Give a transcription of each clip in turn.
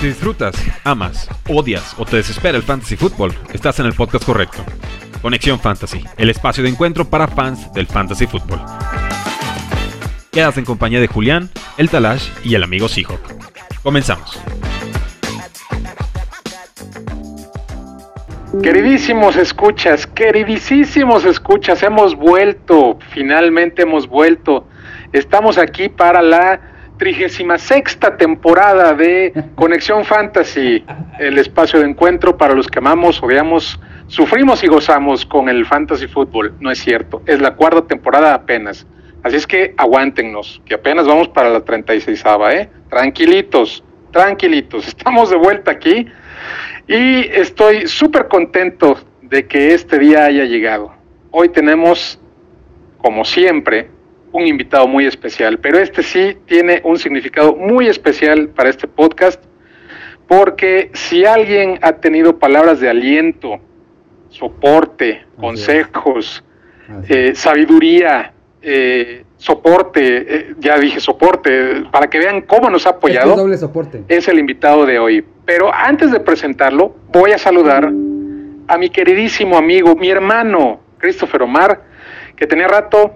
Si disfrutas, amas, odias o te desespera el fantasy fútbol, estás en el podcast correcto. Conexión Fantasy, el espacio de encuentro para fans del fantasy fútbol. Quedas en compañía de Julián, el Talash y el amigo Seahawk. Comenzamos. Queridísimos escuchas, queridísimos escuchas, hemos vuelto, finalmente hemos vuelto. Estamos aquí para la trigésima sexta temporada de Conexión Fantasy, el espacio de encuentro para los que amamos, odiamos, sufrimos y gozamos con el fantasy fútbol. No es cierto, es la cuarta temporada apenas. Así es que aguántennos, que apenas vamos para la 36 ¿eh? Tranquilitos, tranquilitos, estamos de vuelta aquí y estoy súper contento de que este día haya llegado. Hoy tenemos, como siempre, un invitado muy especial, pero este sí tiene un significado muy especial para este podcast, porque si alguien ha tenido palabras de aliento, soporte, consejos, eh, sabiduría, eh, soporte, eh, ya dije soporte, para que vean cómo nos ha apoyado, doble soporte. es el invitado de hoy. Pero antes de presentarlo, voy a saludar a mi queridísimo amigo, mi hermano, Christopher Omar, que tenía rato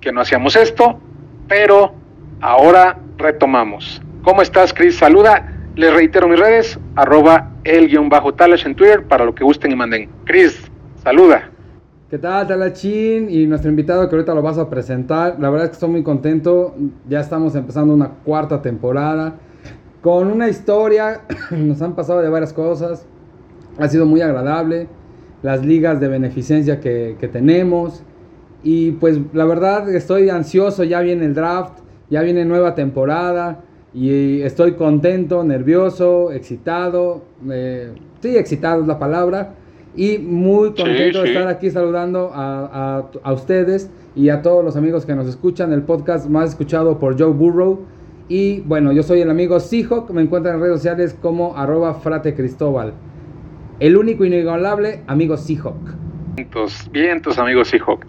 que no hacíamos esto, pero ahora retomamos. ¿Cómo estás, Chris? Saluda. Les reitero mis redes, arroba el guion bajo Talash en Twitter para lo que gusten y manden. Chris, saluda. ¿Qué tal, Talachín? Y nuestro invitado que ahorita lo vas a presentar. La verdad es que estoy muy contento. Ya estamos empezando una cuarta temporada con una historia. Nos han pasado de varias cosas. Ha sido muy agradable. Las ligas de beneficencia que, que tenemos. Y pues la verdad estoy ansioso, ya viene el draft, ya viene nueva temporada y estoy contento, nervioso, excitado. Eh, sí, excitado es la palabra. Y muy contento de estar aquí saludando a, a, ustedes y a todos los amigos que nos escuchan. El podcast más escuchado por Joe Burrow. Y bueno, yo soy el amigo Seahawk. Me encuentran en redes sociales como arroba frate Cristóbal. El único inigualable amigo Seahawk. Vientos, vientos amigos Seahawk.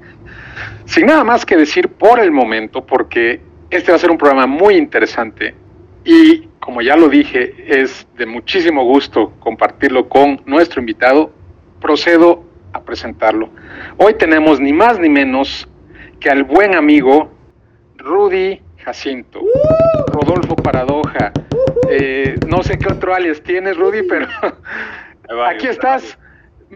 Sin nada más que decir por el momento, porque este va a ser un programa muy interesante y como ya lo dije, es de muchísimo gusto compartirlo con nuestro invitado. Procedo a presentarlo. Hoy tenemos ni más ni menos que al buen amigo Rudy Jacinto, Rodolfo Paradoja. Eh, no sé qué otro alias tienes, Rudy, pero aquí estás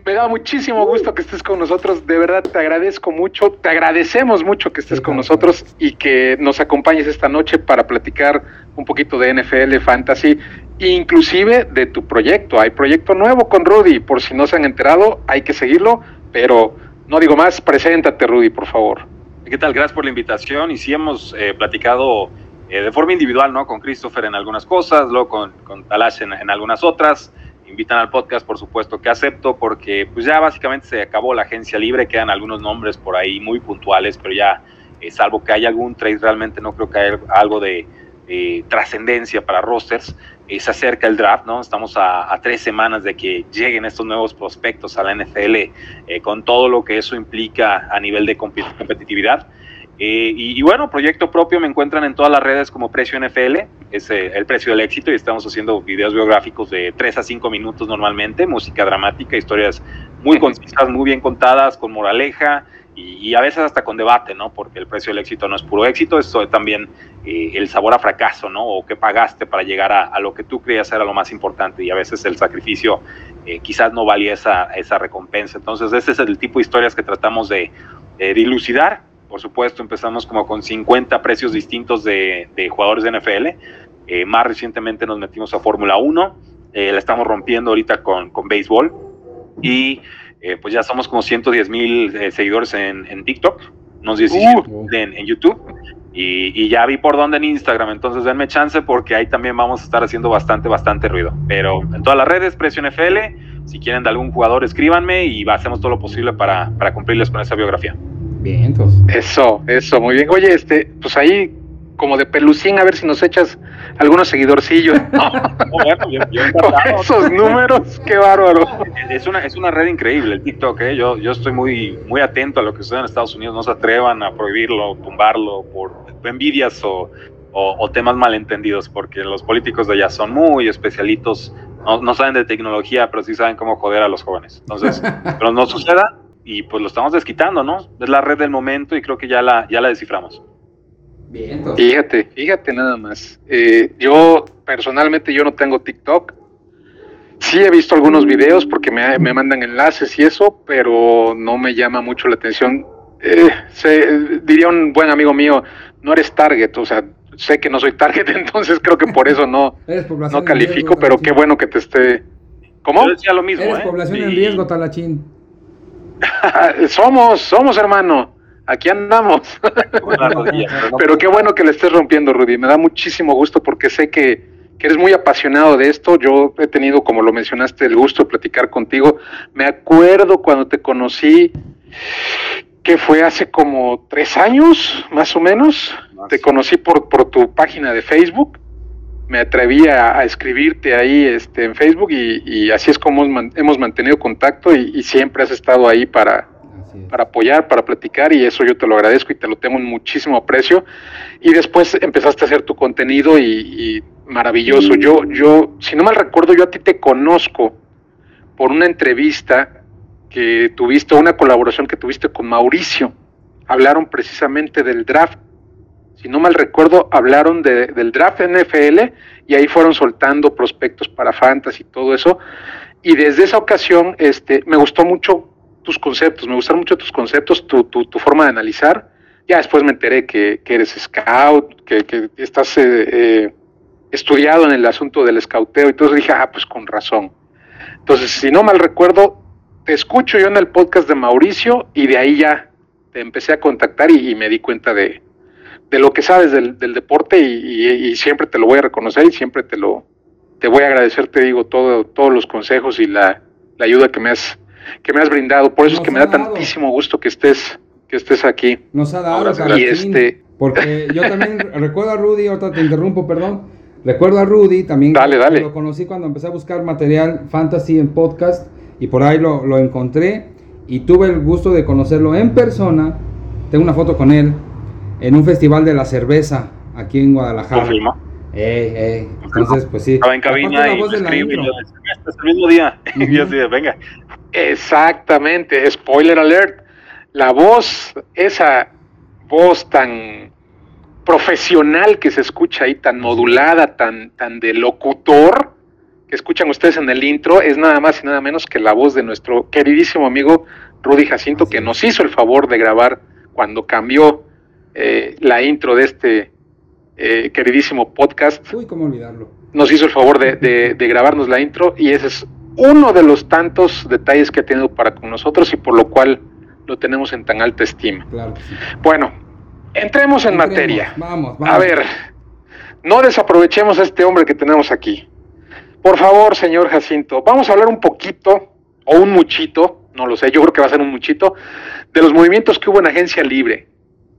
me da muchísimo gusto que estés con nosotros. De verdad, te agradezco mucho. Te agradecemos mucho que estés con nosotros y que nos acompañes esta noche para platicar un poquito de NFL, Fantasy, inclusive de tu proyecto. Hay proyecto nuevo con Rudy. Por si no se han enterado, hay que seguirlo. Pero no digo más, preséntate, Rudy, por favor. ¿Qué tal? Gracias por la invitación. Y sí hemos eh, platicado eh, de forma individual, ¿no? Con Christopher en algunas cosas, luego con, con Talash en, en algunas otras invitan al podcast, por supuesto que acepto, porque pues ya básicamente se acabó la agencia libre, quedan algunos nombres por ahí muy puntuales, pero ya, eh, salvo que haya algún trade, realmente no creo que haya algo de trascendencia para rosters. Eh, se acerca el draft, ¿no? Estamos a, tres semanas de que lleguen estos nuevos prospectos a la NFL, eh, con todo lo que eso implica a nivel de competitividad. Eh, y, bueno, proyecto propio me encuentran en todas las redes como Precio NFL, es eh, el precio del éxito y estamos haciendo videos biográficos de 3 a 5 minutos normalmente, música dramática, historias muy concisas, muy bien contadas, con moraleja y, a veces hasta con debate, ¿no? Porque el precio del éxito no es puro éxito, es también eh, el sabor a fracaso, ¿no? O qué pagaste para llegar a, lo que tú creías era lo más importante y a veces el sacrificio quizás no valía esa, esa recompensa. Entonces ese es el tipo de historias que tratamos de, de dilucidar por supuesto, empezamos como con 50 precios distintos de, jugadores de NFL. Eh, más recientemente nos metimos a Fórmula 1. Eh, la estamos rompiendo ahorita con, con béisbol. Y eh, pues ya somos como 110 mil seguidores en, en, TikTok, unos 17 uh. en, YouTube. Y, y, ya vi por dónde en Instagram, entonces denme chance porque ahí también vamos a estar haciendo bastante, bastante ruido. Pero en todas las redes, Precio NFL, si quieren de algún jugador, escríbanme y hacemos todo lo posible para, para cumplirles con esa biografía. Bien, Eso, eso, muy bien. Oye, este, pues ahí como de pelucín, a ver si nos echas algunos seguidorcillos. Con esos números, qué bárbaro. Es una, es una red increíble el TikTok, ¿eh? yo, yo estoy muy, muy atento a lo que sucede en Estados Unidos, no se atrevan a prohibirlo, tumbarlo por envidias o, o, temas malentendidos, porque los políticos de allá son muy especialitos, no, no, saben de tecnología, pero sí saben cómo joder a los jóvenes. Entonces, pero no suceda y pues lo estamos desquitando, ¿no? Es la red del momento y creo que ya la, ya la desciframos. Bien, Fíjate, fíjate nada más. Eh, yo personalmente yo no tengo TikTok. Sí he visto algunos videos porque me, me, mandan enlaces y eso, pero no me llama mucho la atención. Eh, diría un buen amigo mío, no eres target, o sea, sé que no soy target, entonces creo que por eso no, no califico, pero qué bueno que te esté... ¿Cómo? Yo decía lo mismo. Eres ¿eh? población en riesgo, Talachín. somos, somos hermano aquí andamos. Pero qué bueno que le estés rompiendo, Rudy. Me da muchísimo gusto porque sé que, eres muy apasionado de esto. Yo he tenido, como lo mencionaste, el gusto de platicar contigo. Me acuerdo cuando te conocí, que fue hace como tres años, más o menos. Te conocí por, por tu página de Facebook. Me atreví a, escribirte ahí este, en Facebook y, así es como hemos mantenido contacto y siempre has estado ahí para, para apoyar, para platicar y eso yo te lo agradezco y te lo tengo en muchísimo aprecio. Y después empezaste a hacer tu contenido y, maravilloso. Yo, yo, si no mal recuerdo, yo a ti te conozco por una entrevista que tuviste, una colaboración que tuviste con Mauricio. Hablaron precisamente del draft. Si no mal recuerdo, hablaron del draft NFL y ahí fueron soltando prospectos para fantasy y todo eso. Y desde esa ocasión, este, me gustó mucho tus conceptos, me gustaron mucho tus conceptos, tu, tu, forma de analizar. Ya después me enteré que, que eres scout, que, que estás eh, eh, estudiado en el asunto del scouteo, y entonces dije, ah, pues con razón. Entonces, si no mal recuerdo, te escucho yo en el podcast de Mauricio y de ahí ya te empecé a contactar y, me di cuenta de, de, lo que sabes del, del deporte y, y, siempre te lo voy a reconocer y siempre te lo te voy a agradecer, te digo, todo, todos los consejos y la, la ayuda que me has que me has brindado. Por eso es que me da tantísimo gusto que estés, que estés aquí. Nos ha dado, y este... porque yo también recuerdo a Rudy, ahorita te interrumpo, perdón. Recuerdo a Rudy, también dale, dale. lo conocí cuando empecé a buscar material fantasy en podcast y por ahí lo, lo encontré y tuve el gusto de conocerlo en persona. Tengo una foto con él en un festival de la cerveza aquí en Guadalajara. Eh, eh. Entonces, pues sí. Estaba en cabina y escribí, este es el mismo día. y así venga. Exactamente, spoiler alert. La voz, esa voz tan profesional que se escucha ahí, tan modulada, tan, tan de locutor, que escuchan ustedes en el intro, es nada más y nada menos que la voz de nuestro queridísimo amigo Rudy Jacinto, que nos hizo el favor de grabar cuando cambió eh, la intro de este eh, queridísimo podcast. Uy, cómo olvidarlo. Nos hizo el favor de, de grabarnos la intro y ese es uno de los tantos detalles que ha tenido para con nosotros y por lo cual lo tenemos en tan alta estima. Bueno, entremos en materia. Vamos, vamos. A ver, no desaprovechemos a este hombre que tenemos aquí. Por favor, señor Jacinto, vamos a hablar un poquito, o un muchito, no lo sé, yo creo que va a ser un muchito, de los movimientos que hubo en Agencia Libre.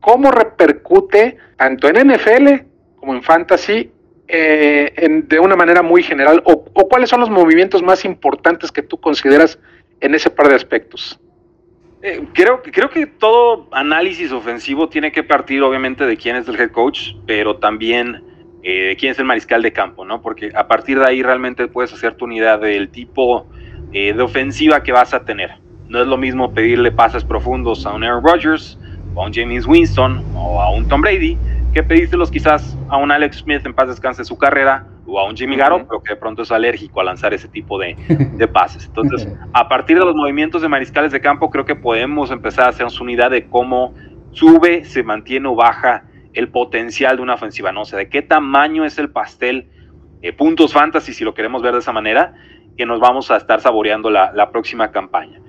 ¿Cómo repercute tanto en NFL como en Fantasy eh, de una manera muy general o, cuáles son los movimientos más importantes que tú consideras en ese par de aspectos? Eh, creo, creo que todo análisis ofensivo tiene que partir obviamente de quién es el head coach, pero también eh, de quién es el mariscal de campo, ¿no? Porque a partir de ahí realmente puedes hacer tu unidad del tipo de ofensiva que vas a tener. No es lo mismo pedirle pases profundos a un Aaron Rodgers, o a un James Winston, o a un Tom Brady, que pedístelos quizás a un Alex Smith en paz descanse su carrera o a un Jimmy Garoppolo que de pronto es alérgico a lanzar ese tipo de, de, pases. Entonces, a partir de los movimientos de mariscales de campo, creo que podemos empezar a hacernos una idea de cómo sube, se mantiene o baja el potencial de una ofensiva, ¿no? O sea, de qué tamaño es el pastel, eh, puntos fantasy, si lo queremos ver de esa manera, que nos vamos a estar saboreando la, la próxima campaña.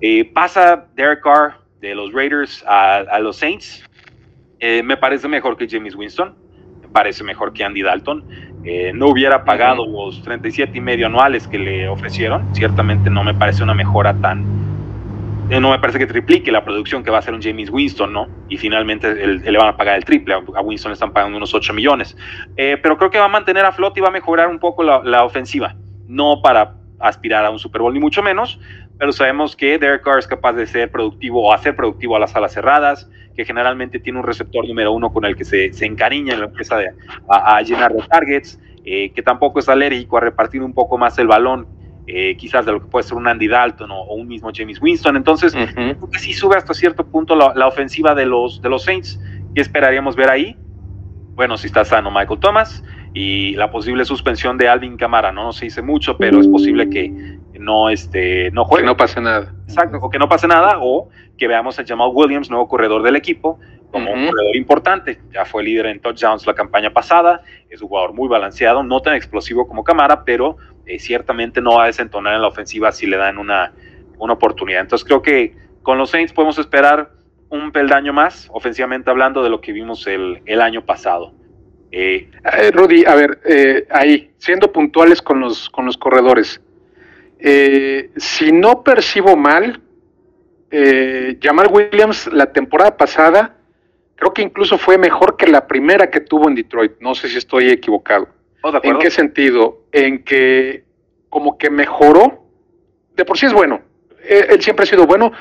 Eh, pasa Derek Carr de los Raiders a, a los Saints, eh, me parece mejor que James Winston, me parece mejor que Andy Dalton. Eh, no hubiera pagado los 37 y medio anuales que le ofrecieron. Ciertamente no me parece una mejora tan, eh, no me parece que triplique la producción que va a hacer un James Winston, ¿no? Y finalmente le van a pagar el triple. A Winston le están pagando unos 8 millones. Pero creo que va a mantener a flote y va a mejorar un poco la, ofensiva. No para aspirar a un Super Bowl, ni mucho menos, pero sabemos que Derek Carr es capaz de ser productivo o hacer productivo a las alas cerradas, que generalmente tiene un receptor número uno con el que se, se encariña en la empresa de, a, llenar de targets, eh, que tampoco es alérgico a repartir un poco más el balón, eh, quizás de lo que puede ser un Andy Dalton o, un mismo James Winston. Entonces, creo que sí sube hasta cierto punto la, ofensiva de los, de los Saints. ¿Qué esperaríamos ver ahí? Bueno, si está sano Michael Thomas y la posible suspensión de Alvin Camara, ¿no? Se dice mucho, pero es posible que no, este, no juegue. Que no pase nada. Exacto, o que no pase nada, o que veamos a Jamal Williams, nuevo corredor del equipo, como un corredor importante. Ya fue líder en touchdowns la campaña pasada, es un jugador muy balanceado, no tan explosivo como Camara, pero eh, ciertamente no va a desentonar en la ofensiva si le dan una, una oportunidad. Entonces creo que con los Saints podemos esperar un peldaño más, ofensivamente hablando, de lo que vimos el, el año pasado. Eh, eh Rudy, a ver, ahí, siendo puntuales con los, con los corredores, si no percibo mal, eh, Jamal Williams la temporada pasada creo que incluso fue mejor que la primera que tuvo en Detroit. No sé si estoy equivocado. Oh, ¿En qué sentido? En que como que mejoró. De por sí es bueno. Eh, él, siempre ha sido bueno.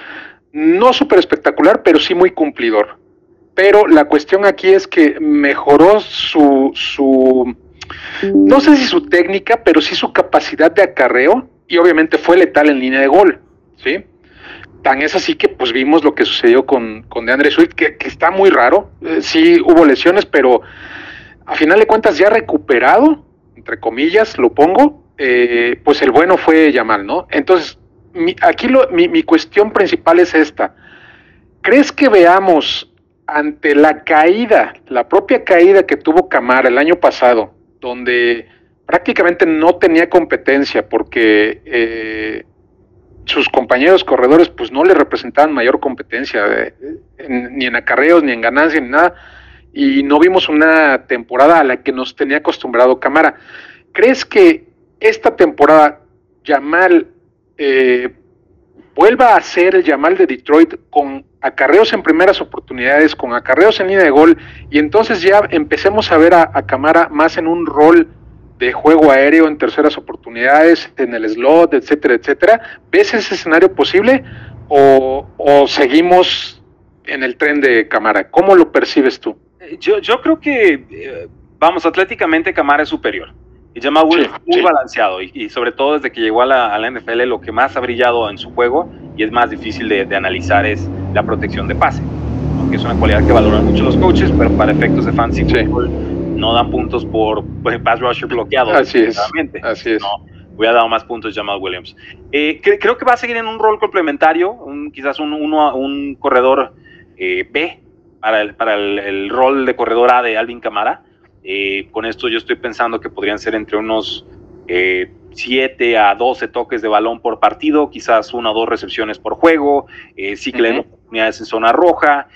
No súper espectacular, pero sí muy cumplidor. Pero la cuestión aquí es que mejoró su, su, no sé si su técnica, pero sí su capacidad de acarreo y obviamente fue letal en línea de gol, ¿sí? Tan es así que pues vimos lo que sucedió con, con DeAndre Swift, que, está muy raro. Eh, sí hubo lesiones, pero a final de cuentas ya recuperado, entre comillas, lo pongo, eh, pues el bueno fue Yamal, ¿no? Entonces, aquí lo, mi, cuestión principal es esta. ¿Crees que veamos ante la caída, la propia caída que tuvo Camara el año pasado, donde prácticamente no tenía competencia porque eh, sus compañeros corredores pues no le representaban mayor competencia, eh, ni en acarreos, ni en ganancia, ni nada, y no vimos una temporada a la que nos tenía acostumbrado Camara. ¿Crees que esta temporada Yamal eh, vuelva a ser el Yamal de Detroit con acarreos en primeras oportunidades, con acarreos en línea de gol, y entonces ya empecemos a ver a, a Camara más en un rol de juego aéreo en terceras oportunidades, en el slot, etcétera, etcétera. ¿Ves ese escenario posible o, seguimos en el tren de Camara? ¿Cómo lo percibes tú? Eh, yo, yo creo que, eh, vamos, atléticamente Camara es superior. Y llama muy balanceado y, sobre todo desde que llegó a la, NFL lo que más ha brillado en su juego y es más difícil de, analizar es la protección de pase, que es una cualidad que valoran mucho los coaches, pero para efectos de fancy football no dan puntos por pass rusher bloqueado. Así es. Así es. No, hubiera dado más puntos Jamal Williams. Eh, creo que va a seguir en un rol complementario, un, quizás un, uno, un corredor eh, B para, el, para el, rol de corredor A de Alvin Camara. Eh, con esto yo estoy pensando que podrían ser entre unos 7 a 12 toques de balón por partido, quizás una o dos recepciones por juego, sí que le den oportunidades en zona roja,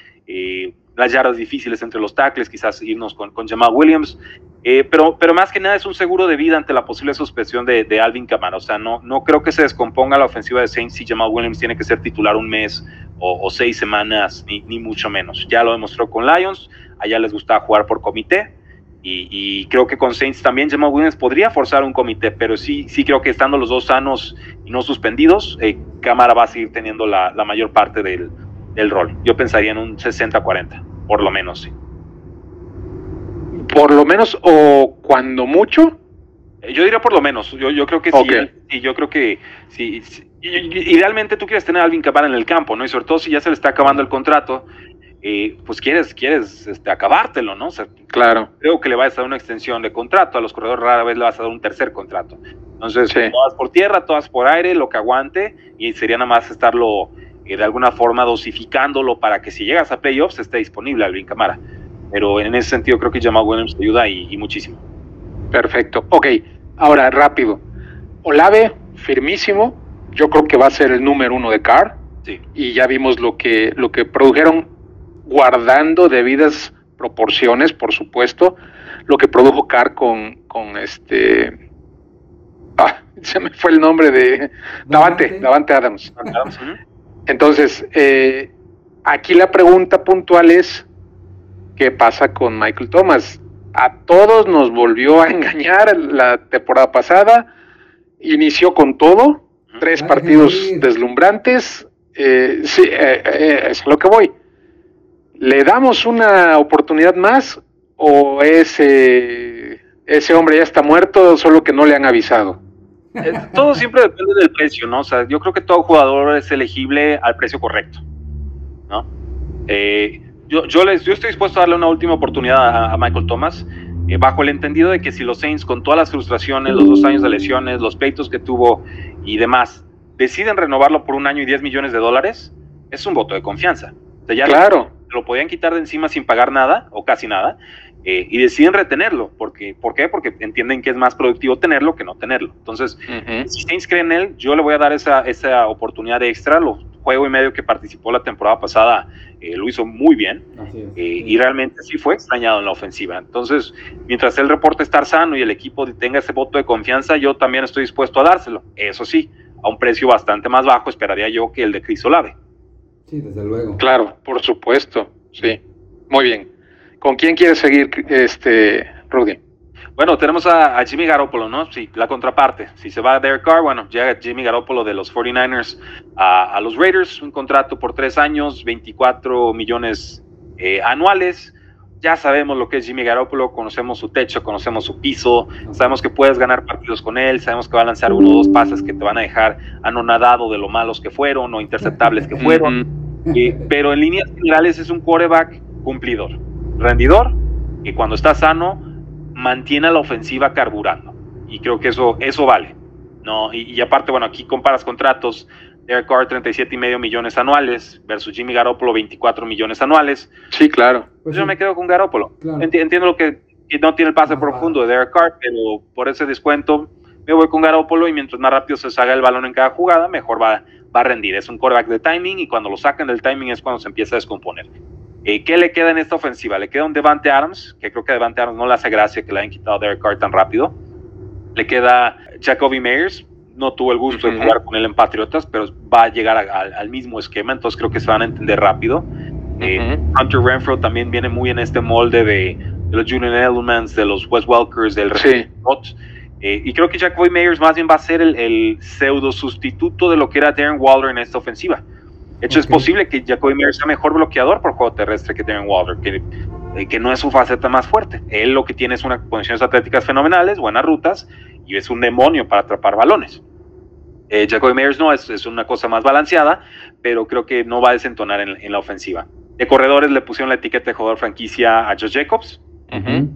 las yardas difíciles entre los tackles, quizás irnos con, con Jamal Williams, eh, pero, pero más que nada es un seguro de vida ante la posible suspensión de, de, Alvin Kamara. O sea, no, no creo que se descomponga la ofensiva de Saints si Jamal Williams tiene que ser titular un mes o, seis semanas, ni, ni, mucho menos. Ya lo demostró con Lions, allá les gustaba jugar por comité. Y, creo que con Saints también Jamal Williams podría forzar un comité, pero sí, sí creo que estando los dos sanos y no suspendidos, eh, Cámara va a seguir teniendo la, la mayor parte del, el rol. Yo pensaría en un 60-40, por lo menos, sí. Por lo menos, o cuando mucho. Eh, yo diría por lo menos. Yo, yo creo que sí. Y yo creo que sí, Idealmente tú quieres tener a Alvin Camara en el campo, ¿no? Y sobre todo si ya se le está acabando el contrato, eh, pues quieres, quieres este, acabártelo, ¿no? claro. Creo que le vas a dar una extensión de contrato. A los corredores rara vez le vas a dar un tercer contrato. Entonces, todas por tierra, todas por aire, lo que aguante, y sería nada más estarlo de alguna forma dosificándolo para que si llegas a playoffs esté disponible Alvin Camara. Pero en ese sentido creo que Jamal Williams te ayuda y, muchísimo. Perfecto. Ok, ahora rápido. Olave, firmísimo. Yo creo que va a ser el número uno de Carr. Sí. Y ya vimos lo que, lo que produjeron guardando debidas proporciones, por supuesto, lo que produjo Carr con, con este... Ah, se me fue el nombre de Davante, Davante Adams. Entonces, eh, aquí la pregunta puntual es, ¿qué pasa con Michael Thomas? A todos nos volvió a engañar la temporada pasada, inició con todo, tres partidos deslumbrantes, eh, sí, eh, es lo que voy. ¿Le damos una oportunidad más o ese, ese hombre ya está muerto, solo que no le han avisado? Eh, todo siempre depende del precio, ¿no? O sea, yo creo que todo jugador es elegible al precio correcto, ¿no? Eh, yo, yo, les, yo estoy dispuesto a darle una última oportunidad a, Michael Thomas, eh, bajo el entendido de que si los Saints, con todas las frustraciones, los dos años de lesiones, los pleitos que tuvo y demás, deciden renovarlo por un año y 10 millones de dólares, es un voto de confianza. O sea, ya claro. Lo podían quitar de encima sin pagar nada, o casi nada, eh, y deciden retenerlo. Porque, ¿Por qué? Porque entienden que es más productivo tenerlo que no tenerlo. Entonces, si Saints cree en él, yo le voy a dar esa, esa oportunidad extra. Lo juego y medio que participó la temporada pasada eh, lo hizo muy bien eh, y realmente sí fue extrañado en la ofensiva. Entonces, mientras él reporte estar sano y el equipo tenga ese voto de confianza, yo también estoy dispuesto a dárselo. Eso sí, a un precio bastante más bajo, esperaría yo que el de Chris Olave. Sí, desde luego. Claro, por supuesto, sí. Muy bien. ¿Con quién quieres seguir, este, Rudy? Bueno, tenemos a, Jimmy Garoppolo, ¿no? Sí, la contraparte. Si se va a Derek Carr, bueno, llega Jimmy Garoppolo de los 49ers a, los Raiders, un contrato por tres años, 24 millones eh, anuales. Ya sabemos lo que es Jimmy Garoppolo, conocemos su techo, conocemos su piso, sabemos que puedes ganar partidos con él, sabemos que va a lanzar uno o dos pases que te van a dejar anonadado de lo malos que fueron o interceptables que fueron. Eh, pero en líneas generales es un quarterback cumplidor rendidor y cuando está sano mantiene la ofensiva carburando. Y creo que eso, eso vale. ¿no? Y, aparte, bueno, aquí comparas contratos. Derek Carr 37 y medio millones anuales versus Jimmy Garoppolo 24 millones anuales. Sí, claro. Pues yo me quedo con Garoppolo. entiendo lo que, no tiene el pase profundo de Derek Carr, pero por ese descuento me voy con Garoppolo y mientras más rápido se salga el balón en cada jugada, mejor va, va a rendir. Es un quarterback de timing y cuando lo sacan del timing es cuando se empieza a descomponer. Eh, ¿Qué le queda en esta ofensiva? Le queda un Devante Adams, que creo que Devante Adams no le hace gracia que le hayan quitado a Derek Carr tan rápido. Le queda Jacoby Meyers, no tuvo el gusto de jugar con él en Patriotas, pero va a llegar al mismo esquema, entonces creo que se van a entender rápido. Eh, Hunter Renfro también viene muy en este molde de, los Julian Edelmans, de los Wes Welkers, del sí. eh, y creo que Jacoby Meyers más bien va a ser el, el, pseudo sustituto de lo que era Darren Waller en esta ofensiva. De hecho, es posible que Jacoby Meyers sea mejor bloqueador por juego terrestre que Darren Waller, que, eh, que no es su faceta más fuerte. Él lo que tiene es unas condiciones atléticas fenomenales, buenas rutas, y es un demonio para atrapar balones. Eh, Jacoby Meyers no, es, es, una cosa más balanceada, pero creo que no va a desentonar en, la ofensiva. De corredores le pusieron la etiqueta de jugador franquicia a Josh Jacobs,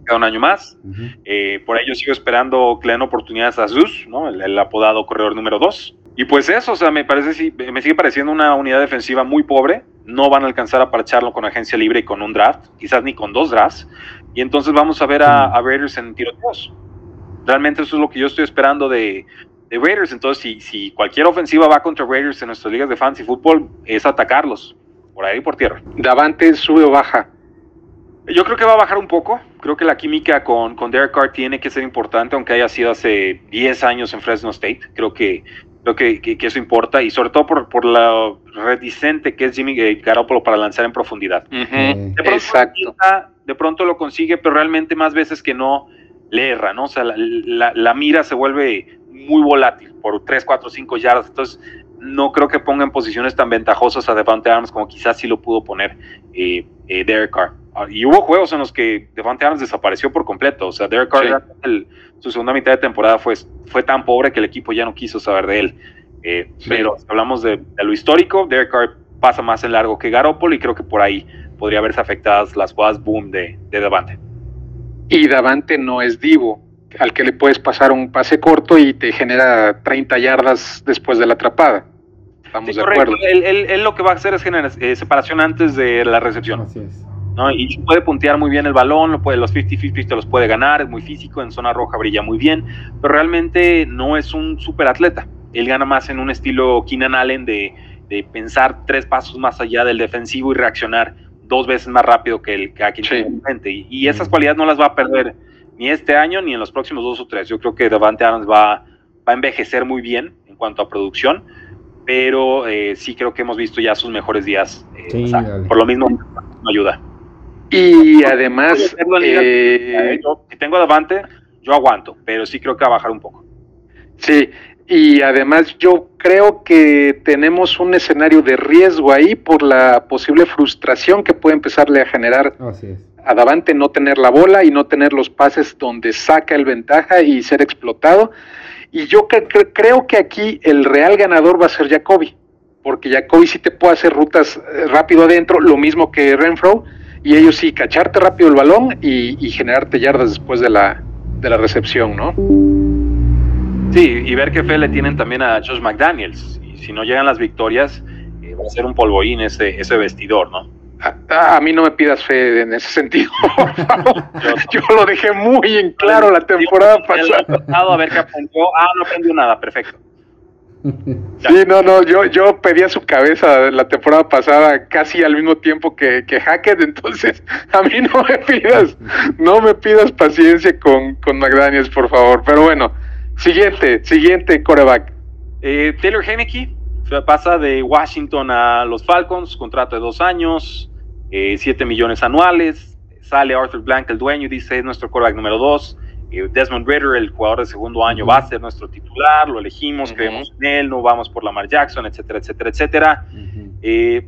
cada un año más. Eh, por ello sigo esperando que le den oportunidades a Zeus, ¿no? el, apodado corredor número 2. Y pues eso, o sea, me parece me sigue pareciendo una unidad defensiva muy pobre. No van a alcanzar a parcharlo con agencia libre y con un draft, quizás ni con dos drafts. Y entonces vamos a ver a, a Raiders en tiroteos. Realmente eso es lo que yo estoy esperando de, de Raiders. Entonces, si, si cualquier ofensiva va contra Raiders en nuestras ligas de fantasy fútbol, es atacarlos, por ahí por tierra. Davante sube o baja. Yo creo que va a bajar un poco. Creo que la química con, con Derek Carr tiene que ser importante, aunque haya sido hace 10 años en Fresno State. Creo que Creo que, que, eso importa y sobre todo por, por la reticente que es Jimmy Garoppolo para lanzar en profundidad. de, pronto de pronto lo consigue, pero realmente más veces que no le erra, ¿no? O sea, la, la, mira se vuelve muy volátil por 3, 4, 5 yardas. Entonces, no creo que ponga en posiciones tan ventajosas a Devante Adams como quizás sí lo pudo poner eh, eh, Derek Carr. Ah, y hubo juegos en los que Devante Adams desapareció por completo. O sea, Derek Carr, su segunda mitad de temporada fue, fue tan pobre que el equipo ya no quiso saber de él. Eh, pero si hablamos de, lo histórico, Derek Carr pasa más en largo que Garoppolo y creo que por ahí podría verse afectadas las jugadas boom de, de Davante. Y Davante no es divo, al que le puedes pasar un pase corto y te genera 30 yardas después de la atrapada. Estamos de acuerdo. Él, lo que va a hacer es generar eh, separación antes de la recepción. Así es. ¿no? Y puede puntear muy bien el balón, lo puede, los 50-50 te los puede ganar, es muy físico, en zona roja brilla muy bien, pero realmente no es un super atleta. Él gana más en un estilo Keenan Allen de, de pensar tres pasos más allá del defensivo y reaccionar dos veces más rápido que el que aquí y, y, esas cualidades no las va a perder ni este año ni en los próximos dos o tres. Yo creo que Devante Adams va, va a envejecer muy bien en cuanto a producción pero eh, sí creo que hemos visto ya sus mejores días. Eh, por lo mismo, no ayuda. Y además, si tengo Davante, yo aguanto, pero sí creo que va a bajar un poco. Sí, y además yo creo que tenemos un escenario de riesgo ahí por la posible frustración que puede empezarle a generar a Davante no tener la bola y no tener los pases donde saca el ventaja y ser explotado. Y yo creo que aquí el real ganador va a ser Jacoby, porque Jacoby sí te puede hacer rutas eh, rápido adentro, lo mismo que Renfro, y ellos sí cacharte rápido el balón y, generarte yardas después de la, de la recepción, ¿no? Sí, y ver qué fe le tienen también a Josh McDaniels. Y si no llegan las victorias, eh, va a ser un polvoín ese, ese vestidor, ¿no? A, mí no me pidas fe en ese sentido. yo, lo dejé muy en claro la temporada pasada. A ver qué aprendió. Ah, no aprendió nada, perfecto. Sí, no, no, yo, yo pedía su cabeza la temporada pasada casi al mismo tiempo que, que Hackett, entonces a mí no me pidas, no me pidas paciencia con, con McDaniels, por favor. Pero bueno, Siguiente, siguiente coreback. Eh, Taylor Henneke pasa de Washington a los Falcons, contrato de dos años, eh, 7 millones anuales. Sale Arthur Blank, el dueño, y dice: es nuestro coreback número dos. Eh, Desmond Ritter, el jugador de segundo año, va a ser nuestro titular. Lo elegimos, creemos en él, no vamos por Lamar Jackson, etcétera, etcétera, etcétera. Eh,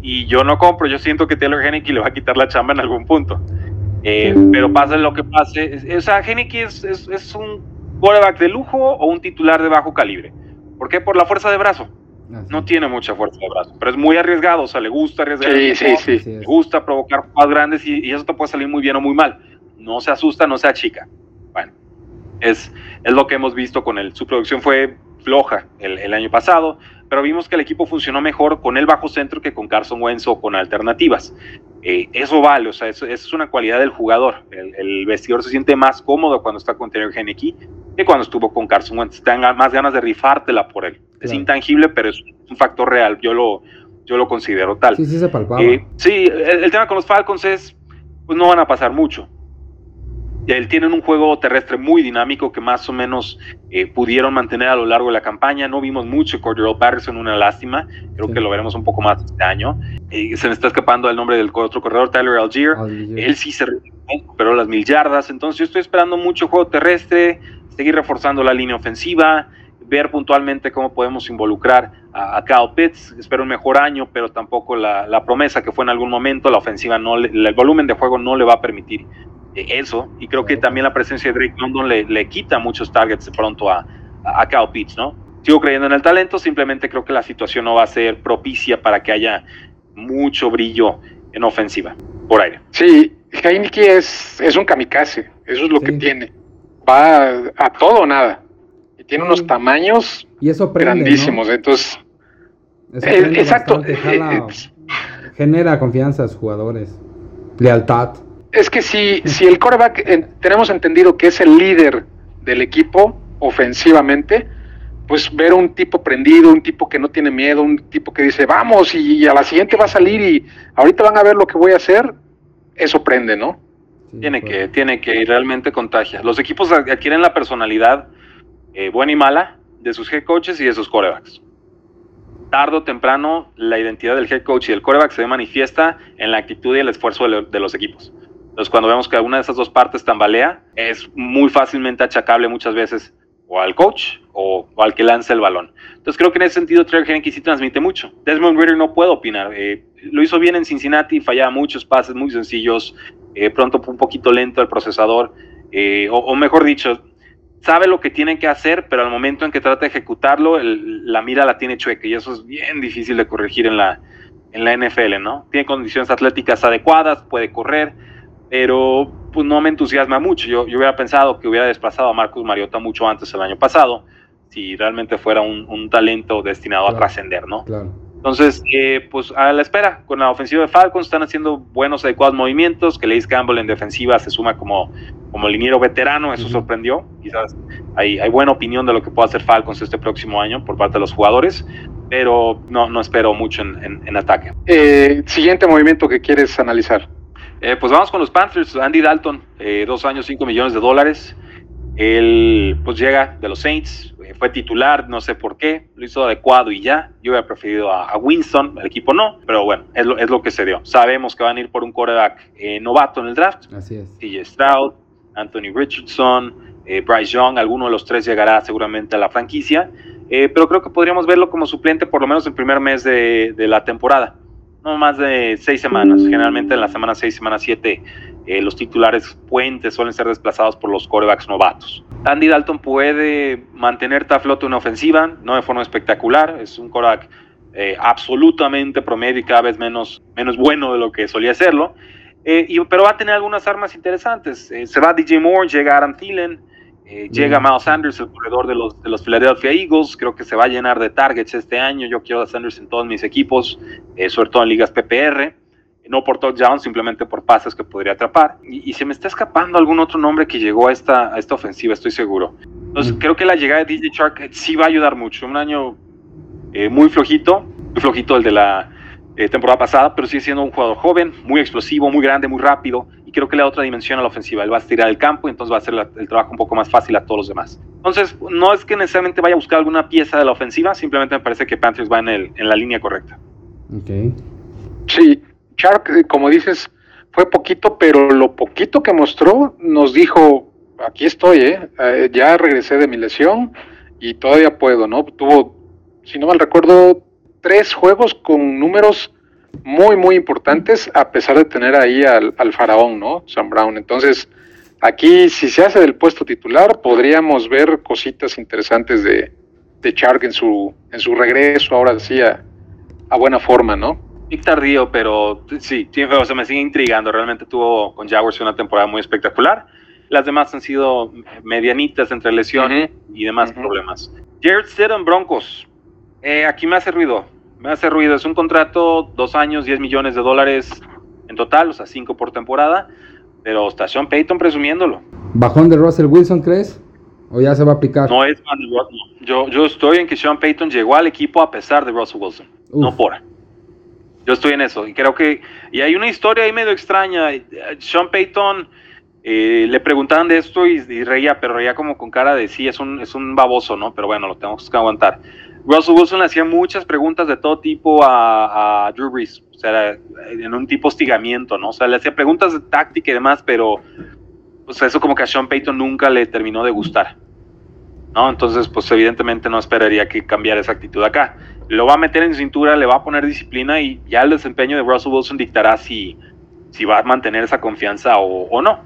y yo no compro, yo siento que Taylor Henneke le va a quitar la chamba en algún punto. pero pase lo que pase, o sea, Henneke es, es, es un quarterback de lujo o un titular de bajo calibre. ¿Por qué? Por la fuerza de brazo. No tiene mucha fuerza de brazo, pero es muy arriesgado, o sea, le gusta arriesgar, sí, sí, sí. le gusta provocar jugadas grandes y, eso te puede salir muy bien o muy mal. No se asusta, no se achica. Bueno, es, es lo que hemos visto con él. Su producción fue floja el, el, año pasado, pero vimos que el equipo funcionó mejor con el bajo centro que con Carson Wentz o con alternativas. Eh, eso vale, o sea, eso, es una cualidad del jugador. El, vestidor se siente más cómodo cuando está con Taylor Henneke que cuando estuvo con Carson Wentz. Tengan más ganas de rifártela por él. Es intangible, pero es un factor real. Yo lo, yo lo considero tal. Sí, sí, se palpaba. Eh, sí, el, el tema con los Falcons es, pues no van a pasar mucho. Él tienen un juego terrestre muy dinámico que más o menos eh, pudieron mantener a lo largo de la campaña. No vimos mucho Cordero Patterson, una lástima. Creo que lo veremos un poco más este año. Eh, se me está escapando el nombre del otro corredor, Tyler Algier. Él sí se recuperó las mil yardas. Entonces yo estoy esperando mucho juego terrestre, seguir reforzando la línea ofensiva, ver puntualmente cómo podemos involucrar a, a Kyle Pitts. Espero un mejor año, pero tampoco la, la, promesa que fue en algún momento. La ofensiva no, el volumen de juego no le va a permitir eso, y creo que también la presencia de Drake London le, le quita muchos targets de pronto a, a Cal Pitts, ¿no? Sigo creyendo en el talento, simplemente creo que la situación no va a ser propicia para que haya mucho brillo en ofensiva, por aire. Sí, Heineke es, es un kamikaze, eso es lo que tiene. Va a, todo o nada. Y tiene unos tamaños y eso grandísimos, entonces... Eh, exacto. Eh, genera confianza a sus jugadores, lealtad es que si, si el coreback tenemos entendido que es el líder del equipo ofensivamente, pues ver un tipo prendido, un tipo que no tiene miedo, un tipo que dice, vamos, y, a la siguiente va a salir y ahorita van a ver lo que voy a hacer, eso prende, ¿no? Tiene pues. que, tiene que, realmente contagia. Los equipos adquieren la personalidad eh, buena y mala de sus head coaches y de sus corebacks. Tardo o temprano, la identidad del head coach y del coreback se manifiesta en la actitud y el esfuerzo de los equipos. Entonces, cuando vemos que alguna de esas dos partes tambalea, es muy fácilmente achacable muchas veces o al coach o, al que lanza el balón. Entonces, creo que en ese sentido Trevor Henneke sí transmite mucho. Desmond Ritter no puedo opinar. Eh, lo hizo bien en Cincinnati, fallaba muchos pases muy sencillos, eh, pronto un poquito lento el procesador, eh, o, mejor dicho, sabe lo que tiene que hacer, pero al momento en que trata de ejecutarlo, la mira la tiene chueca y eso es bien difícil de corregir en la, en la NFL, ¿no? Tiene condiciones atléticas adecuadas, puede correr, pero pues no me entusiasma mucho. Yo, yo hubiera pensado que hubiera desplazado a Marcus Mariota mucho antes el año pasado, si realmente fuera un, talento destinado a trascender, ¿no? Entonces, eh, pues a la espera, con la ofensiva de Falcons están haciendo buenos, adecuados movimientos, que Leis Campbell en defensiva se suma como, como liniero veterano, eso sorprendió, quizás hay, hay buena opinión de lo que pueda hacer Falcons este próximo año por parte de los jugadores, pero no, no espero mucho en, en, ataque. Eh, siguiente movimiento que quieres analizar. Eh, pues vamos con los Panthers. Andy Dalton, eh, dos años, cinco millones de dólares. Él pues llega de los Saints, eh, fue titular, no sé por qué, lo hizo adecuado y ya. Yo hubiera preferido a, Winston, el equipo no, pero bueno, es lo, es lo, que se dio. Sabemos que van a ir por un quarterback eh, novato en el draft. Así es. TJ Stroud, Anthony Richardson, eh, Bryce Young, alguno de los tres llegará seguramente a la franquicia, pero creo que podríamos verlo como suplente por lo menos el primer mes de, de la temporada no más de seis semanas. Generalmente en la semana 6, semana 7, eh, los titulares puentes suelen ser desplazados por los corebacks novatos. Andy Dalton puede mantener a flote una ofensiva, no de forma espectacular, es un coreback eh, absolutamente promedio y cada vez menos, menos bueno de lo que solía serlo, eh, y, pero va a tener algunas armas interesantes. se va DJ Moore, llega Aaron Thielen, eh, llega Miles Sanders, el corredor de los, de los Philadelphia Eagles. Creo que se va a llenar de targets este año. Yo quiero a Sanders en todos mis equipos, eh, sobre todo en ligas PPR. No por touchdown, simplemente por pases que podría atrapar. Y, se me está escapando algún otro nombre que llegó a esta, a esta ofensiva, estoy seguro. Entonces, creo que la llegada de DJ Shark sí va a ayudar mucho. Un año eh, muy flojito, muy flojito el de la temporada pasada, pero sigue siendo un jugador joven, muy explosivo, muy grande, muy rápido creo que le da otra dimensión a la ofensiva. Él va a estirar el campo y entonces va a hacer el trabajo un poco más fácil a todos los demás. Entonces, no es que necesariamente vaya a buscar alguna pieza de la ofensiva, simplemente me parece que Panthers va en, el, en la línea correcta. Ok. Sí, Shark, eh, como dices, fue poquito, pero lo poquito que mostró nos dijo, aquí estoy, ¿eh? eh ya regresé de mi lesión y todavía puedo, ¿no? Tuvo, si no mal recuerdo, tres juegos con números muy, muy importantes, a pesar de tener ahí al, faraón, ¿no? Sam Brown. Entonces, aquí, si se hace del puesto titular, podríamos ver cositas interesantes de, de en su, en su regreso, ahora sí, a, buena forma, ¿no? Y tardío, pero sí, o sea, me sigue intrigando. Realmente tuvo con Jaguars una temporada muy espectacular. Las demás han sido medianitas entre lesiones y demás problemas. Jared Stidham, Broncos. Eh, aquí me hace ruido me hace ruido. Es un contrato, dos años, 10 millones de dólares en total, o sea, cinco por temporada. Pero está Sean Payton presumiéndolo. ¿Bajón de Russell Wilson, crees? ¿O ya se va a aplicar? No es yo, yo estoy en que Sean Payton llegó al equipo a pesar de Russell Wilson, no por. Yo estoy en eso. Y creo que. Y hay una historia ahí medio extraña. Sean Payton. Eh, le preguntaban de esto y, reía, pero reía como con cara de sí, es un, es un baboso, ¿no? Pero bueno, lo tenemos que aguantar. Russell Wilson le hacía muchas preguntas de todo tipo a, Drew Brees, o sea, en un tipo hostigamiento, ¿no? O sea, le hacía preguntas de táctica y demás, pero pues eso como que a Sean Payton nunca le terminó de gustar, ¿no? Entonces, pues evidentemente no esperaría que cambiara esa actitud acá. Lo va a meter en cintura, le va a poner disciplina y ya el desempeño de Russell Wilson dictará si, si va a mantener esa confianza o, o no,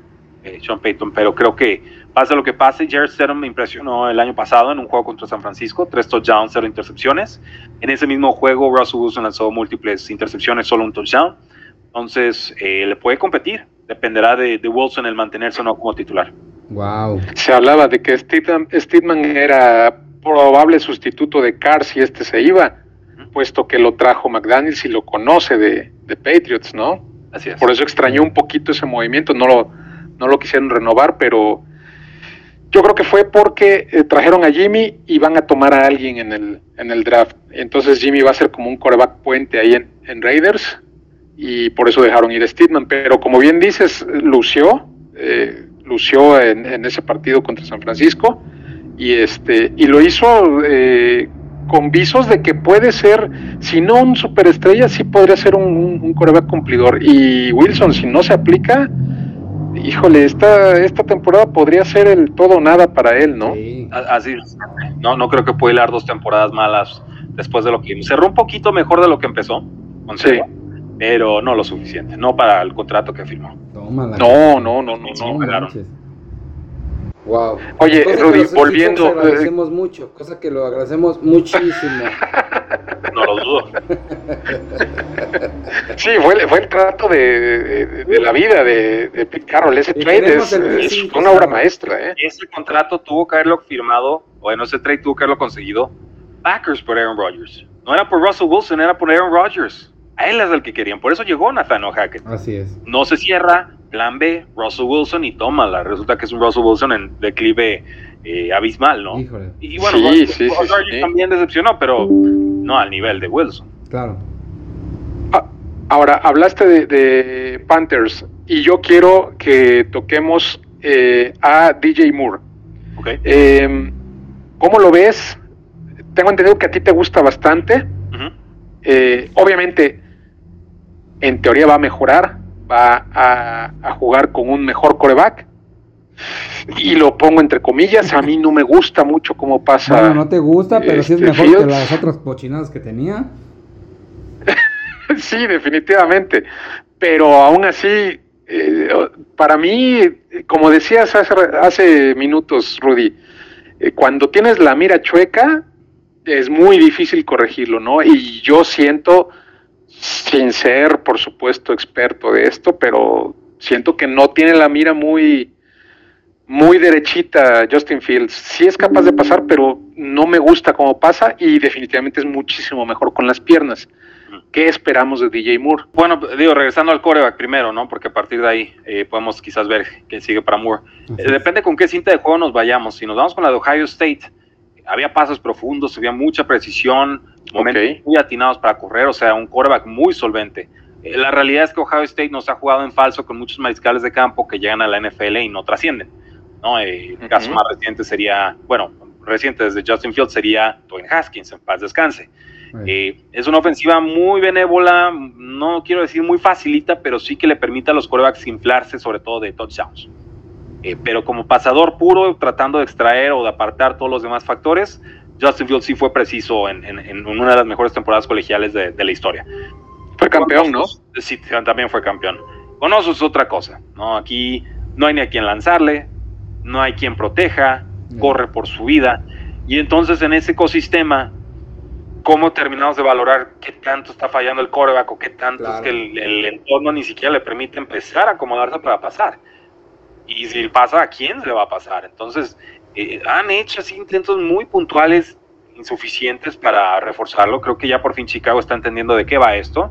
eh, Sean Payton, pero creo que pase lo que pase, Jared Stidham me impresionó el año pasado en un juego contra San Francisco, tres touchdowns, cero intercepciones. En ese mismo juego, Russell Wilson lanzó múltiples intercepciones, solo un touchdown. Entonces, eh, le puede competir. Dependerá de, Wilson el mantenerse o no como titular. Wow. Se hablaba de que Steedman, era probable sustituto de Carr si este se iba, puesto que lo trajo McDaniels y lo conoce de, de Patriots, ¿no? Así es. Por eso extrañó un poquito ese movimiento, no lo, no lo quisieron renovar, pero yo creo que fue porque eh, trajeron a Jimmy y van a tomar a alguien en el, en el draft. Entonces Jimmy va a ser como un coreback puente ahí en, Raiders y por eso dejaron ir a Steedman. Pero como bien dices, lució, eh, lució en, ese partido contra San Francisco y, este, y lo hizo eh, con visos de que puede ser, si no un superestrella, sí podría ser un, un coreback cumplidor. Y Wilson, si no se aplica, híjole, esta, esta temporada podría ser el todo o nada para él, ¿no? Así, no, no creo que pueda dar dos temporadas malas después de lo que cerró un poquito mejor de lo que empezó, sí. pero no lo suficiente, no para el contrato que firmó. no, no, no, no, no, Wow. Oye, Rudy, volviendo. Lo agradecemos mucho, cosa que lo agradecemos muchísimo. no lo dudo. sí, fue, fue el trato de, de, la vida de, de, Pete Carroll. Ese trade es, una obra maestra. ¿eh? Ese contrato tuvo que haberlo firmado, bueno, ese trade tuvo que haberlo conseguido Packers por Aaron Rodgers. No era por Russell Wilson, era por Aaron Rodgers. A él es el que querían. Por eso llegó Nathaniel Hackett. Así es. No se cierra, plan B, Russell Wilson y tómala. Resulta que es un Russell Wilson en declive eh, abismal, ¿no? Y bueno, sí, también decepcionó, pero no al nivel de Wilson. Claro. Ah, ahora, hablaste de, Panthers y yo quiero que toquemos eh, a DJ Moore. Em, ¿Cómo lo ves? Tengo entendido que a ti te gusta bastante. Eh, obviamente, en teoría va a mejorar, va a, jugar con un mejor coreback. Y lo pongo entre comillas, a mí no me gusta mucho cómo pasa. No, no te gusta, pero sí es este, mejor que las otras pochinadas que tenía. sí, definitivamente. Pero aún así, eh, para mí, como decías hace, hace minutos, Rudy, eh, cuando tienes la mira chueca, es muy difícil corregirlo, ¿no? Y yo siento, sin ser, por supuesto, experto de esto, pero siento que no tiene la mira muy, muy derechita Justin Fields. Sí es capaz de pasar, pero no me gusta cómo pasa y definitivamente es muchísimo mejor con las piernas. ¿Qué esperamos de DJ Moore? Bueno, digo, regresando al coreback primero, ¿no? Porque a partir de ahí eh, podemos quizás ver quién sigue para Moore. Eh, depende con qué cinta de juego nos vayamos. Si nos vamos con la de Ohio State, había pasos profundos, había mucha precisión, momentos muy atinados para correr, o sea, un coreback muy solvente. Eh, la realidad es que Ohio State nos ha jugado en falso con muchos mariscales de campo que llegan a la NFL y no trascienden. ¿no? el caso más reciente sería, bueno, reciente desde Justin Fields sería Dwayne Haskins, en paz descanse. Eh, es una ofensiva muy benévola, no quiero decir muy facilita, pero sí que le permite a los corebacks inflarse, sobre todo de touchdowns. Eh, pero como pasador puro, tratando de extraer o de apartar todos los demás factores, Justin Fields sí fue preciso en, una de las mejores temporadas colegiales de, la historia. Fue campeón, ¿no? Sí, también fue campeón. Con eso es otra cosa, ¿no? Aquí no hay ni a quien lanzarle, no hay quien proteja, corre por su vida. Y entonces en ese ecosistema cómo terminamos de valorar qué tanto está fallando el coreback o qué tanto es que el, entorno ni siquiera le permite empezar a acomodarse para pasar. Y si pasa, ¿a quién le va a pasar? Entonces, eh, han hecho así intentos muy puntuales, insuficientes para reforzarlo. Creo que ya por fin Chicago está entendiendo de qué va esto.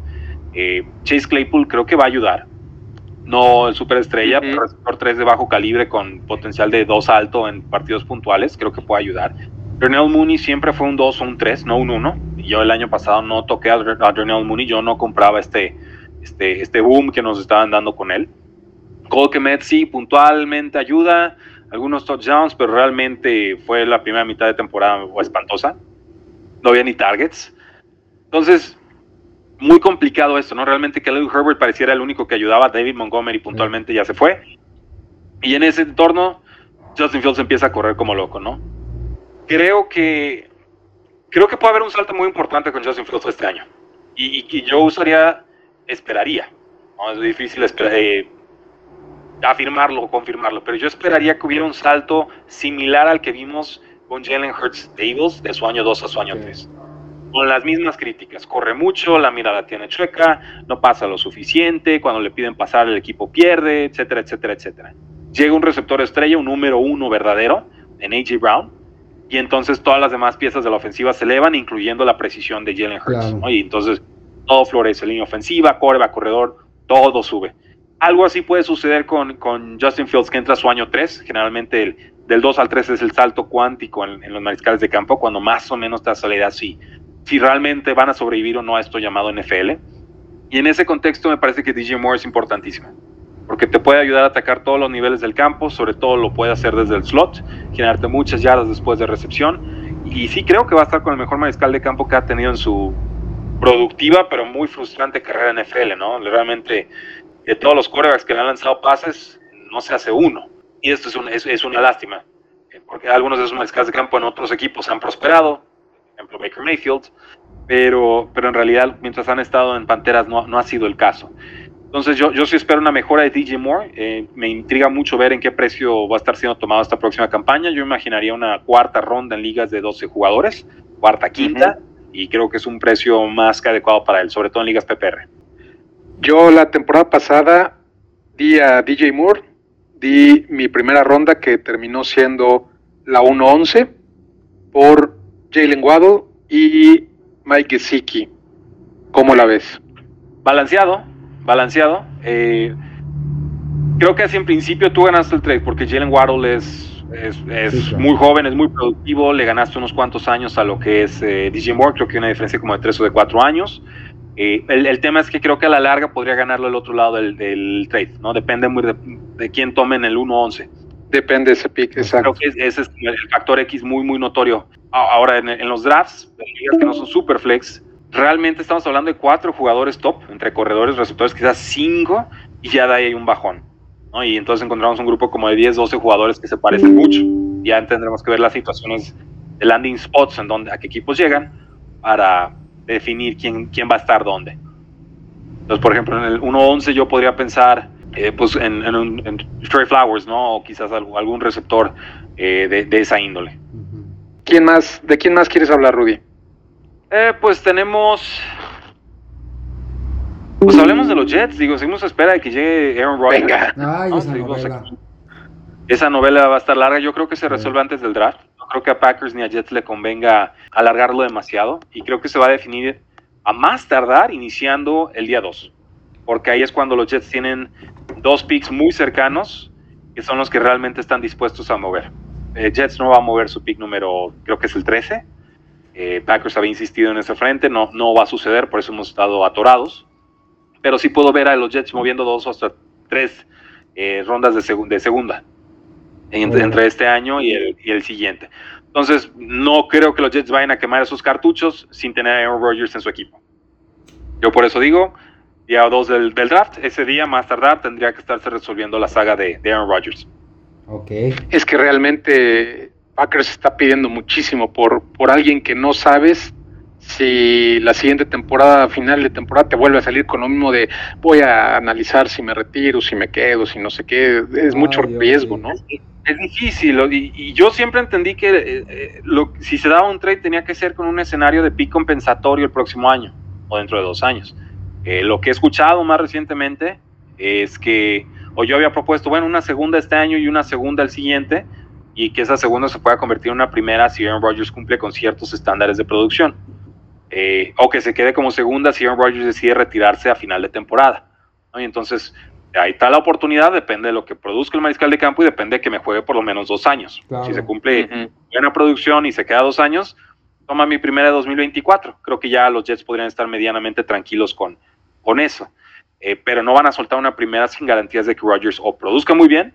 Eh, Chase Claypool creo que va a ayudar. No el superestrella, pero por tres de bajo calibre con potencial de dos alto en partidos puntuales, creo que puede ayudar. Darnell Mooney siempre fue un 2 o un 3, no un 1. Yo el año pasado no toqué a Darnell Mooney, yo no compraba este, este, este boom que nos estaban dando con él. Cole Kemet sí, puntualmente ayuda, algunos touchdowns, pero realmente fue la primera mitad de temporada espantosa. No había ni targets. Entonces, muy complicado esto, ¿no? Realmente que Kelly Herbert pareciera el único que ayudaba. David Montgomery puntualmente ya se fue. Y en ese entorno, Justin Fields empieza a correr como loco, ¿no? creo que creo que puede haber un salto muy importante con Justin Fields este año. Y, y yo usaría, esperaría, ¿no? es difícil eh, afirmarlo o confirmarlo, pero yo esperaría que hubiera un salto similar al que vimos con Jalen Hurts Davis de su año 2 a su año 3. Con las mismas críticas, corre mucho, la mirada tiene chueca, no pasa lo suficiente, cuando le piden pasar el equipo pierde, etcétera, etcétera, etcétera. Llega un receptor estrella, un número uno verdadero, en A.J. Brown, y entonces todas las demás piezas de la ofensiva se elevan, incluyendo la precisión de Jalen Hurts. Y entonces todo florece, línea ofensiva, coreba, corredor, todo sube. Algo así puede suceder con, con Justin Fields, que entra a su año 3. Generalmente el, del 2 al 3 es el salto cuántico en, los mariscales de campo, cuando más o menos te da salida si, si realmente van a sobrevivir o no a esto llamado NFL. Y en ese contexto me parece que DJ Moore es importantísimo porque te puede ayudar a atacar todos los niveles del campo, sobre todo lo puede hacer desde el slot, generarte muchas yardas después de recepción. Y sí creo que va a estar con el mejor mariscal de campo que ha tenido en su productiva, pero muy frustrante carrera en NFL, ¿no? Realmente, de todos los quarterbacks que le han lanzado pases, no se hace uno. Y esto es, es, una lástima, porque algunos de esos mariscales de campo en otros equipos han prosperado, por ejemplo Baker Mayfield, pero, pero en realidad mientras han estado en Panteras no, no ha sido el caso. Entonces yo, yo sí espero una mejora de DJ Moore. Eh, me intriga mucho ver en qué precio va a estar siendo tomado esta próxima campaña. Yo imaginaría una cuarta ronda en ligas de 12 jugadores, cuarta, quinta, y creo que es un precio más que adecuado para él, sobre todo en ligas PPR. Yo la temporada pasada di a DJ Moore, di mi primera ronda que terminó siendo la 1-11 por Jalen Waddle y Mike Gesicki. ¿Cómo la ves? Balanceado, balanceado. Eh, creo que así en principio tú ganaste el trade porque Jalen Waddle es, es, muy joven, es muy productivo, le ganaste unos cuantos años a lo que es eh, DJ Moore, creo que hay una diferencia como de tres o de cuatro años. Eh, el, tema es que creo que a la larga podría ganarlo el otro lado del, trade, ¿no? Depende muy de, quién tome en el 1-11. Depende de ese pick, exacto. Creo que ese es el factor X muy, muy notorio. Ahora, en, los drafts, que no son super flex, realmente estamos hablando de cuatro jugadores top, entre corredores, receptores, quizás cinco, y ya de ahí hay un bajón. ¿no? Y entonces encontramos un grupo como de 10, 12 jugadores que se parecen mucho. Ya tendremos que ver las situaciones de landing spots, en donde, a qué equipos llegan, para definir quién, quién va a estar dónde. Entonces, por ejemplo, en el 1-11 yo podría pensar eh, pues en, en, Trey Flowers, ¿no? O quizás algún receptor eh, de, de, esa índole. ¿Quién más, ¿De quién más quieres hablar, Rudy? Eh, pues tenemos. Pues hablemos de los Jets. Digo, seguimos a espera de que llegue Aaron Rodgers. Venga. Ay, esa, novela. esa novela va a estar larga. Yo creo que se resuelve antes del draft. Creo que a Packers ni a Jets le convenga alargarlo demasiado. Y creo que se va a definir a más tardar iniciando el día 2. Porque ahí es cuando los Jets tienen dos picks muy cercanos, que son los que realmente están dispuestos a mover. Eh, Jets no va a mover su pick número, creo que es el 13. Eh, Packers había insistido en ese frente, no, no va a suceder, por eso hemos estado atorados. Pero sí puedo ver a los Jets moviendo dos o hasta tres eh, rondas de segunda entre, este año y el, y el, siguiente. Entonces, no creo que los Jets vayan a quemar esos cartuchos sin tener a Aaron Rodgers en su equipo. Yo por eso digo, día 2 del, del, draft, ese día más tardar tendría que estarse resolviendo la saga de, de Aaron Rodgers. Ok. Es que realmente Packers está pidiendo muchísimo por, por alguien que no sabes si la siguiente temporada, final de temporada, te vuelve a salir con lo mismo de voy a analizar si me retiro, si me quedo, si no sé qué, es mucho riesgo, ¿no? Es difícil, y, yo siempre entendí que eh, eh, lo, si se daba un trade tenía que ser con un escenario de pick compensatorio el próximo año o dentro de dos años. Eh, lo que he escuchado más recientemente es que, o yo había propuesto, bueno, una segunda este año y una segunda el siguiente, y que esa segunda se pueda convertir en una primera si Aaron Rodgers cumple con ciertos estándares de producción. Eh, o que se quede como segunda si Aaron Rodgers decide retirarse a final de temporada. Y entonces, ahí está la oportunidad, depende de lo que produzca el mariscal de campo y depende de que me juegue por lo menos dos años. Si se cumple buena producción y se queda dos años, toma mi primera de 2024. Creo que ya los Jets podrían estar medianamente tranquilos con, con eso. Eh, pero no van a soltar una primera sin garantías de que Rodgers o produzca muy bien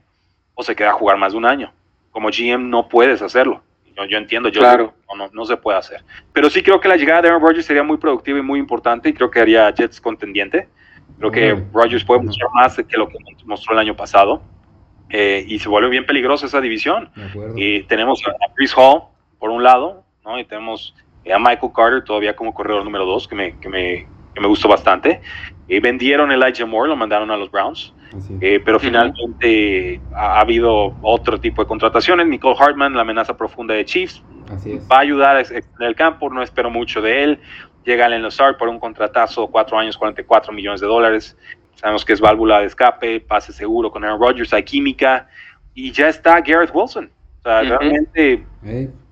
o se queda a jugar más de un año. Como GM no puedes hacerlo. Yo, yo entiendo, yo claro. no, no, se puede hacer. Pero sí creo que la llegada de Aaron Rodgers sería muy productiva y muy importante y creo que haría Jets contendiente. Creo que Rodgers puede mostrar más que lo que mostró el año pasado. Eh, y se vuelve bien peligrosa esa división. Y tenemos a Chris Hall, por un lado, ¿no? y tenemos a Michael Carter todavía como corredor número dos, que me, que me, que me gustó bastante. Eh, vendieron el Elijah Moore, lo mandaron a los Browns. Eh, pero finalmente ha, habido otro tipo de contrataciones. Nicole Hartman, la amenaza profunda de Chiefs, va a ayudar en el campo, no espero mucho de él. Llega Allen Lazard por un contratazo, cuatro años, 44 millones de dólares. Sabemos que es válvula de escape, pase seguro con Aaron Rodgers, hay química. Y ya está Garrett Wilson. O sea, realmente,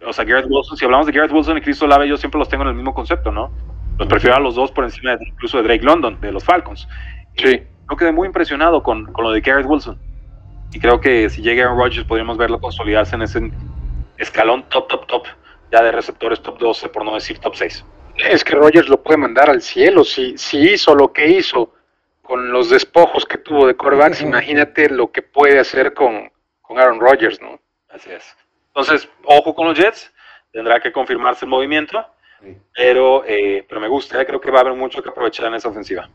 o sea, Garrett Wilson, si hablamos de Garrett Wilson y Cristo Lave, yo siempre los tengo en el mismo concepto, ¿no? Los prefiero a los dos por encima de, incluso de Drake London, de los Falcons. Sí. Yo quedé muy impresionado con, con lo de Garrett Wilson. Y creo que si llega Aaron Rodgers podríamos verlo consolidarse en ese escalón top, top, top, ya de receptores top 12, por no decir top 6. Es que Rodgers lo puede mandar al cielo. Si, si hizo lo que hizo con los despojos que tuvo de corebacks, imagínate lo que puede hacer con, con Aaron Rodgers, ¿no? Así es. Entonces, ojo con los Jets, tendrá que confirmarse el movimiento. Pero, eh, pero me gusta, eh, creo que va a haber mucho que aprovechar en esa ofensiva.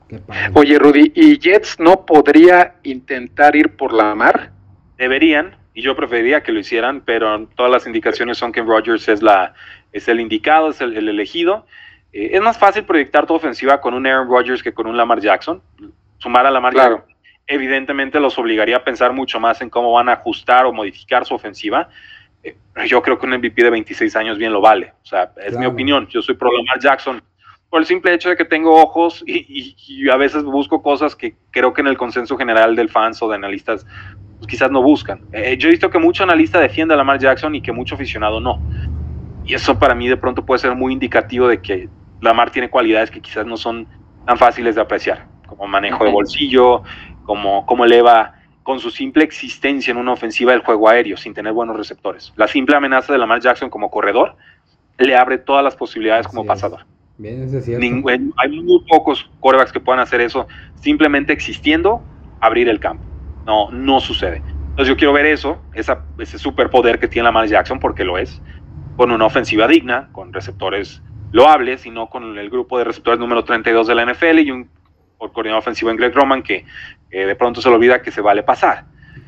Oye, Rudy, ¿y Jets no podría intentar ir por la mar? Deberían, y yo preferiría que lo hicieran, pero todas las indicaciones son que Rodgers es, la, es el indicado, es el, elegido. Eh, es más fácil proyectar tu ofensiva con un Aaron Rodgers que con un Lamar Jackson. Sumar a Lamar Jackson evidentemente los obligaría a pensar mucho más en cómo van a ajustar o modificar su ofensiva yo creo que un MVP de 26 años bien lo vale. O sea, es mi opinión. Yo soy pro Lamar Jackson por el simple hecho de que tengo ojos y, a veces busco cosas que creo que en el consenso general del fans o de analistas pues quizás no buscan. Eh, yo he visto que mucho analista defiende a Lamar Jackson y que mucho aficionado no. Y eso para mí de pronto puede ser muy indicativo de que Lamar tiene cualidades que quizás no son tan fáciles de apreciar, como manejo de bolsillo, como, como eleva con su simple existencia en una ofensiva del juego aéreo, sin tener buenos receptores. La simple amenaza de Lamar Jackson como corredor le abre todas las posibilidades como pasador. Bien, es cierto. hay muy pocos corebacks que puedan hacer eso simplemente existiendo, abrir el campo. No, no sucede. Entonces yo quiero ver eso, esa, ese superpoder que tiene Lamar Jackson, porque lo es, con una ofensiva digna, con receptores loables y no con el grupo de receptores número 32 de la NFL y un coordinador ofensivo en Greg Roman que de pronto se le olvida que se vale pasar.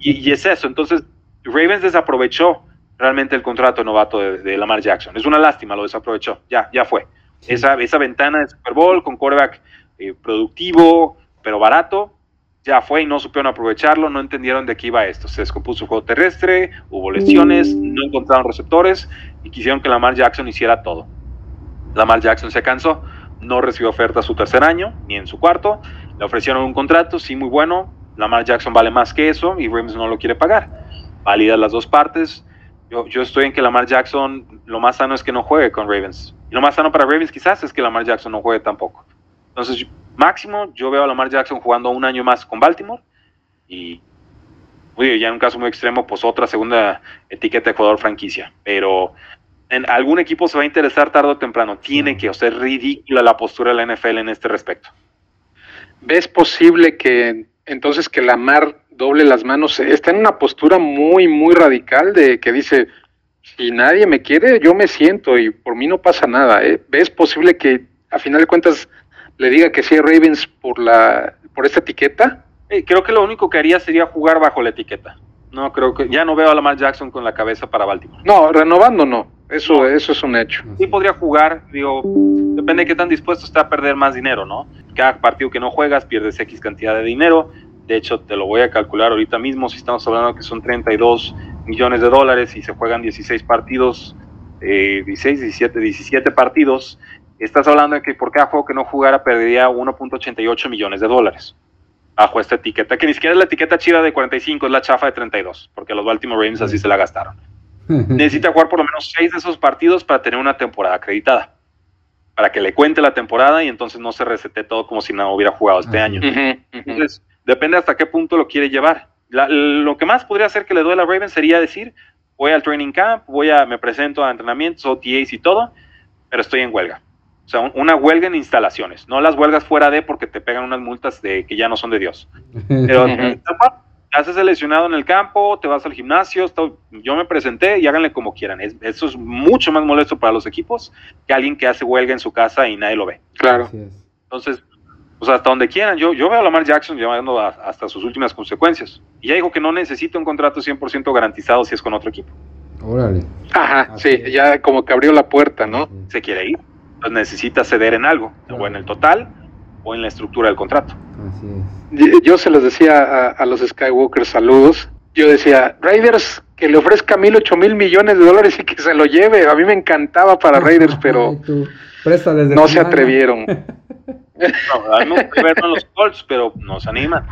y, es eso. Entonces, Ravens desaprovechó realmente el contrato de novato de, Lamar Jackson. Es una lástima, lo desaprovechó. Ya, ya fue. Esa, esa ventana de Super Bowl con quarterback eh, productivo, pero barato, ya fue y no supieron aprovecharlo, no entendieron de qué iba esto. Se descompuso el juego terrestre, hubo lesiones, no encontraron receptores y quisieron que Lamar Jackson hiciera todo. Lamar Jackson se cansó, no recibió oferta su tercer año ni en su cuarto. Le ofrecieron un contrato, sí, muy bueno. Lamar Jackson vale más que eso y Ravens no lo quiere pagar. Válidas las dos partes. Yo, yo estoy en que Lamar Jackson, lo más sano es que no juegue con Ravens. Y lo más sano para Ravens quizás es que Lamar Jackson no juegue tampoco. Entonces, máximo, yo veo a Lamar Jackson jugando un año más con Baltimore y, oye, ya en un caso muy extremo, pues otra segunda etiqueta de jugador franquicia. Pero en algún equipo se va a interesar tarde o temprano. Tiene que, o sea, es ridícula la postura de la NFL en este respecto. ¿Ves posible que entonces que Lamar doble las manos? Está en una postura muy, muy radical de que dice, si nadie me quiere, yo me siento y por mí no pasa nada. ¿eh? ¿Ves posible que a final de cuentas le diga que sí a Ravens por la por esta etiqueta? Creo que lo único que haría sería jugar bajo la etiqueta. No, creo que ya no veo a Lamar Jackson con la cabeza para Baltimore. No, renovando no. Eso, eso es un hecho. Sí podría jugar, digo, depende de qué tan dispuesto está a perder más dinero, ¿no? Cada partido que no juegas pierdes X cantidad de dinero. De hecho, te lo voy a calcular ahorita mismo. Si estamos hablando que son 32 millones de dólares y se juegan 16 partidos, eh, 16, 17, 17 partidos, estás hablando de que por cada juego que no jugara perdería 1.88 millones de dólares bajo esta etiqueta, que ni siquiera es la etiqueta chida de 45, es la chafa de 32, porque los Baltimore Ravens así se la gastaron. Necesita jugar por lo menos seis de esos partidos para tener una temporada acreditada, para que le cuente la temporada y entonces no se resete todo como si no hubiera jugado este año. Entonces, depende hasta qué punto lo quiere llevar. lo que más podría hacer que le duele a Ravens sería decir, voy al training camp, voy a, me presento a entrenamientos, OTAs y todo, pero estoy en huelga o sea, una huelga en instalaciones, no las huelgas fuera de porque te pegan unas multas de que ya no son de Dios. Pero te haces seleccionado en el campo, te vas al gimnasio, yo me presenté y háganle como quieran. eso es mucho más molesto para los equipos que alguien que hace huelga en su casa y nadie lo ve. Claro. Entonces, pues hasta donde quieran. Yo, yo veo a Lamar Jackson llevando hasta sus últimas consecuencias. Y ya dijo que no necesita un contrato 100% garantizado si es con otro equipo. Órale. Ajá, sí, ya como que abrió la puerta, ¿no? Se quiere ir necesita ceder en algo, o en el total o en la estructura del contrato. Yo se los decía a, los Skywalker saludos. Yo decía, Raiders, que le ofrezca mil, ocho mil millones de dólares y que se lo lleve. A mí me encantaba para Raiders, pero no se atrevieron. no, no los Colts, pero nos animan.